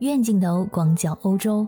远镜头广角欧洲。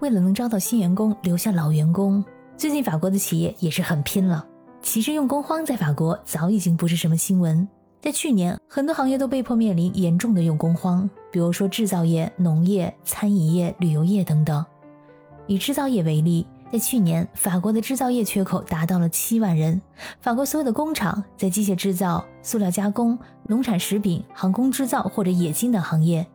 为了能招到新员工，留下老员工，最近法国的企业也是很拼了。其实用工荒在法国早已经不是什么新闻，在去年，很多行业都被迫面临严重的用工荒，比如说制造业、农业、餐饮业、旅游业等等。以制造业为例，在去年，法国的制造业缺口达到了七万人。法国所有的工厂在机械制造、塑料加工、农产食品、航空制造或者冶金等行业。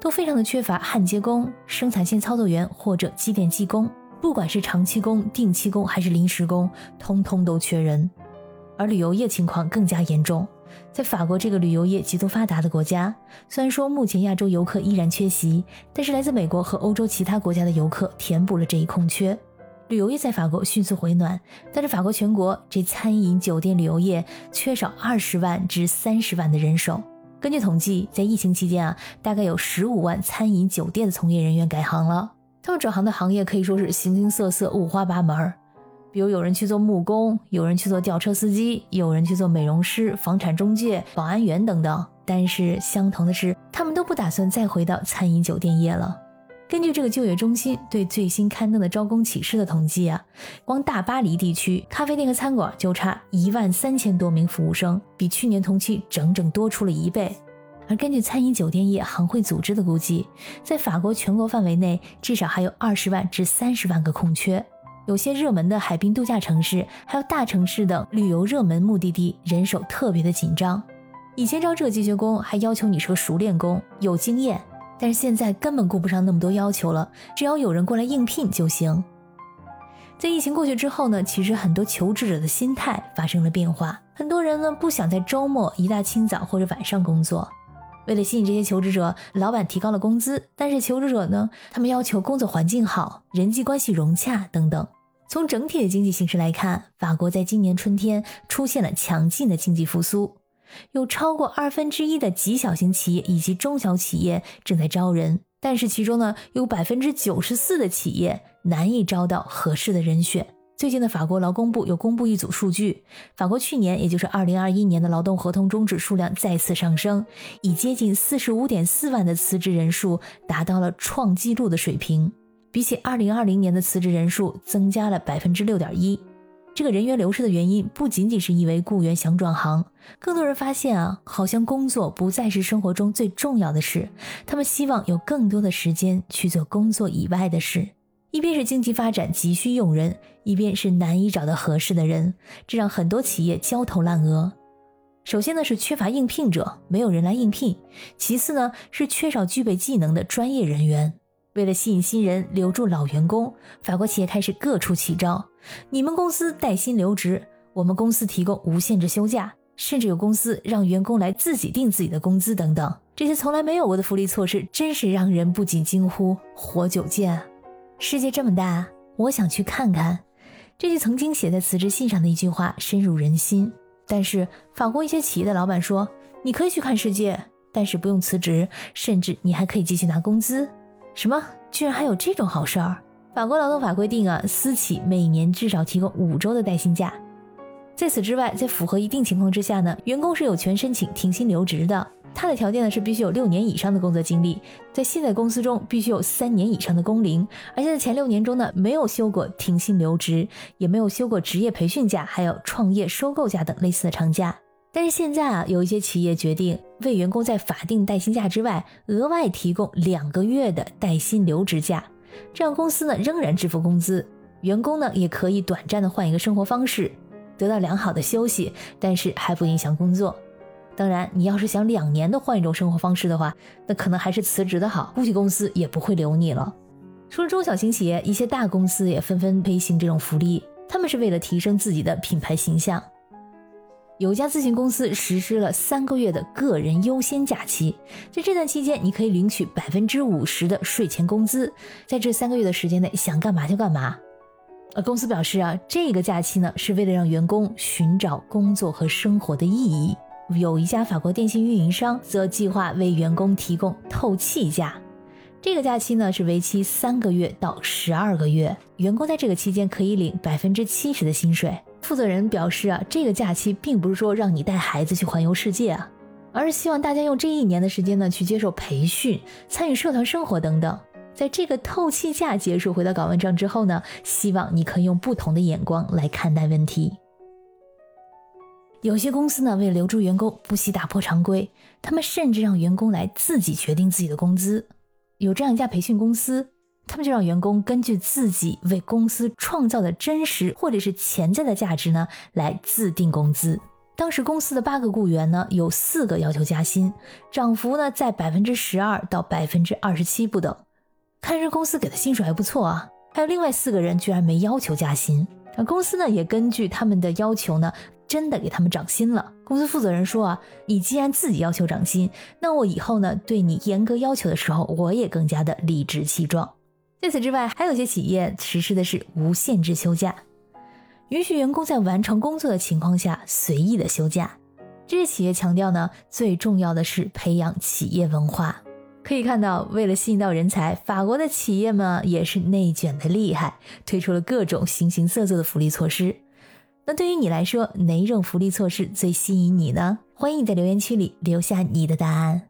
都非常的缺乏焊接工、生产线操作员或者机电技工，不管是长期工、定期工还是临时工，通通都缺人。而旅游业情况更加严重，在法国这个旅游业极度发达的国家，虽然说目前亚洲游客依然缺席，但是来自美国和欧洲其他国家的游客填补了这一空缺，旅游业在法国迅速回暖。但是法国全国这餐饮、酒店、旅游业缺少二十万至三十万的人手。根据统计，在疫情期间啊，大概有十五万餐饮酒店的从业人员改行了。他们转行的行业可以说是形形色色、五花八门。比如有人去做木工，有人去做吊车司机，有人去做美容师、房产中介、保安员等等。但是相同的是，他们都不打算再回到餐饮酒店业了。根据这个就业中心对最新刊登的招工启事的统计啊，光大巴黎地区咖啡店和餐馆就差一万三千多名服务生，比去年同期整整多出了一倍。而根据餐饮酒店业行会组织的估计，在法国全国范围内至少还有二十万至三十万个空缺。有些热门的海滨度假城市，还有大城市等旅游热门目的地，人手特别的紧张。以前招这个机械工还要求你是个熟练工，有经验。但是现在根本顾不上那么多要求了，只要有人过来应聘就行。在疫情过去之后呢，其实很多求职者的心态发生了变化，很多人呢不想在周末一大清早或者晚上工作。为了吸引这些求职者，老板提高了工资，但是求职者呢，他们要求工作环境好、人际关系融洽等等。从整体的经济形势来看，法国在今年春天出现了强劲的经济复苏。有超过二分之一的极小型企业以及中小企业正在招人，但是其中呢，有百分之九十四的企业难以招到合适的人选。最近的法国劳工部又公布一组数据，法国去年，也就是二零二一年的劳动合同终止数量再次上升，以接近四十五点四万的辞职人数达到了创纪录的水平，比起二零二零年的辞职人数增加了百分之六点一。这个人员流失的原因不仅仅是因为雇员想转行，更多人发现啊，好像工作不再是生活中最重要的事，他们希望有更多的时间去做工作以外的事。一边是经济发展急需用人，一边是难以找到合适的人，这让很多企业焦头烂额。首先呢是缺乏应聘者，没有人来应聘；其次呢是缺少具备技能的专业人员。为了吸引新人，留住老员工，法国企业开始各处奇招。你们公司带薪留职，我们公司提供无限制休假，甚至有公司让员工来自己定自己的工资等等。这些从来没有过的福利措施，真是让人不禁惊呼：活久见！世界这么大，我想去看看。这句曾经写在辞职信上的一句话，深入人心。但是法国一些企业的老板说：“你可以去看世界，但是不用辞职，甚至你还可以继续拿工资。”什么？居然还有这种好事儿？法国劳动法规定啊，私企每年至少提供五周的带薪假。在此之外，在符合一定情况之下呢，员工是有权申请停薪留职的。他的条件呢是必须有六年以上的工作经历，在现在公司中必须有三年以上的工龄，而且在前六年中呢没有休过停薪留职，也没有休过职业培训假，还有创业收购假等类似的长假。但是现在啊，有一些企业决定为员工在法定带薪假之外，额外提供两个月的带薪留职假，这样公司呢仍然支付工资，员工呢也可以短暂的换一个生活方式，得到良好的休息，但是还不影响工作。当然，你要是想两年的换一种生活方式的话，那可能还是辞职的好，估计公司也不会留你了。除了中小型企业，一些大公司也纷纷推行这种福利，他们是为了提升自己的品牌形象。有家咨询公司实施了三个月的个人优先假期，在这段期间，你可以领取百分之五十的税前工资，在这三个月的时间内想干嘛就干嘛。呃，公司表示啊，这个假期呢是为了让员工寻找工作和生活的意义。有一家法国电信运营商则计划为员工提供透气假，这个假期呢是为期三个月到十二个月，员工在这个期间可以领百分之七十的薪水。负责人表示啊，这个假期并不是说让你带孩子去环游世界啊，而是希望大家用这一年的时间呢去接受培训、参与社团生活等等。在这个透气假结束，回到岗位上之后呢，希望你可以用不同的眼光来看待问题。有些公司呢，为留住员工，不惜打破常规，他们甚至让员工来自己决定自己的工资。有这样一家培训公司，他们就让员工根据自己为公司创造的真实或者是潜在的价值呢，来自定工资。当时公司的八个雇员呢，有四个要求加薪，涨幅呢在百分之十二到百分之二十七不等。看这公司给的薪水还不错啊，还有另外四个人居然没要求加薪。那公司呢也根据他们的要求呢。真的给他们涨薪了。公司负责人说啊，你既然自己要求涨薪，那我以后呢对你严格要求的时候，我也更加的理直气壮。在此之外，还有些企业实施的是无限制休假，允许员工在完成工作的情况下随意的休假。这些企业强调呢，最重要的是培养企业文化。可以看到，为了吸引到人才，法国的企业们也是内卷的厉害，推出了各种形形色色的福利措施。那对于你来说，哪种福利措施最吸引你呢？欢迎你在留言区里留下你的答案。